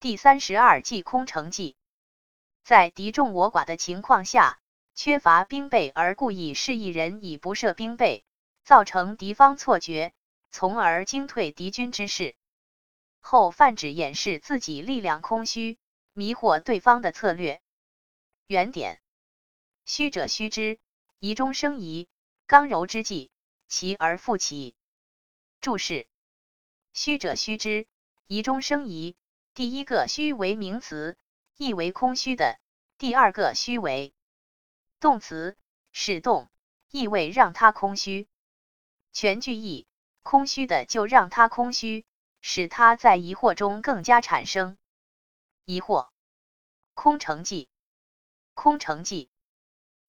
第三十二计空城计，在敌众我寡的情况下，缺乏兵备而故意示意人以不设兵备，造成敌方错觉，从而惊退敌军之势。后泛指掩饰自己力量空虚，迷惑对方的策略。原点：虚者虚之，疑中生疑，刚柔之计，其而复其。注释：虚者虚之，疑中生疑。第一个虚为名词，意为空虚的；第二个虚为动词，使动，意味让它空虚。全句意：空虚的就让它空虚，使它在疑惑中更加产生疑惑。空城计，空城计，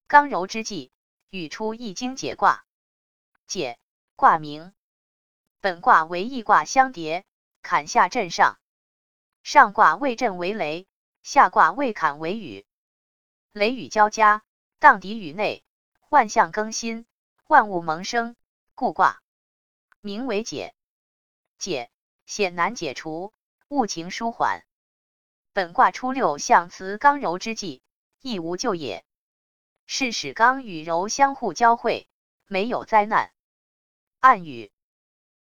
刚柔之计，语出《易经》解卦。解卦名，本卦为易卦相叠，坎下震上。上卦为震为雷，下卦为坎为雨。雷雨交加，荡涤雨内，万象更新，万物萌生，故卦名为解。解险难解除，物情舒缓。本卦初六象辞刚柔之际，亦无救也，是使刚与柔相互交汇，没有灾难。暗语：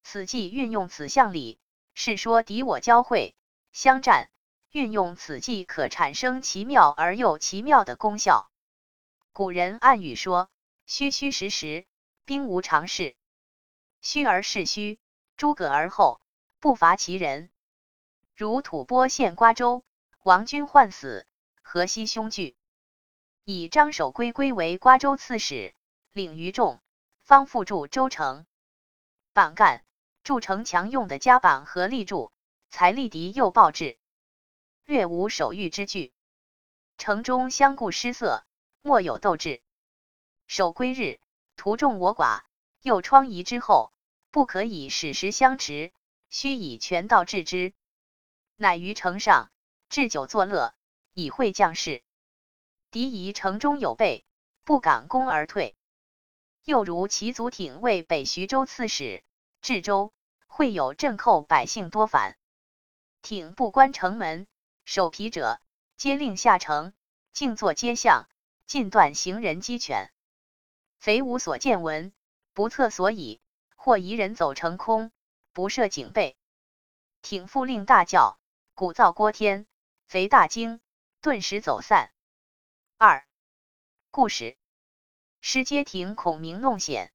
此计运用此象理，是说敌我交汇。相战，运用此计可产生奇妙而又奇妙的功效。古人暗语说：“虚虚实实，兵无常势。虚而是虚，诸葛而后，不乏其人。如吐蕃陷瓜州，王军患死，河西凶惧，以张守珪归为瓜州刺史，领于众，方复筑州城。绑干筑城墙用的夹板和立柱。”才立敌又暴至，略无守御之据。城中相顾失色，莫有斗志。守归日，徒众我寡，又疮痍之后，不可以使时相持，须以权道治之。乃于城上置酒作乐，以会将士。敌疑城中有备，不敢攻而退。又如齐祖挺为北徐州刺史，至州会有镇寇，百姓多反。挺不关城门，守皮者皆令下城，静坐街巷，尽断行人鸡犬。贼无所见闻，不测所以，或疑人走成空，不设警备。挺复令大叫，鼓噪聒天，贼大惊，顿时走散。二故事：失街亭孔明弄险。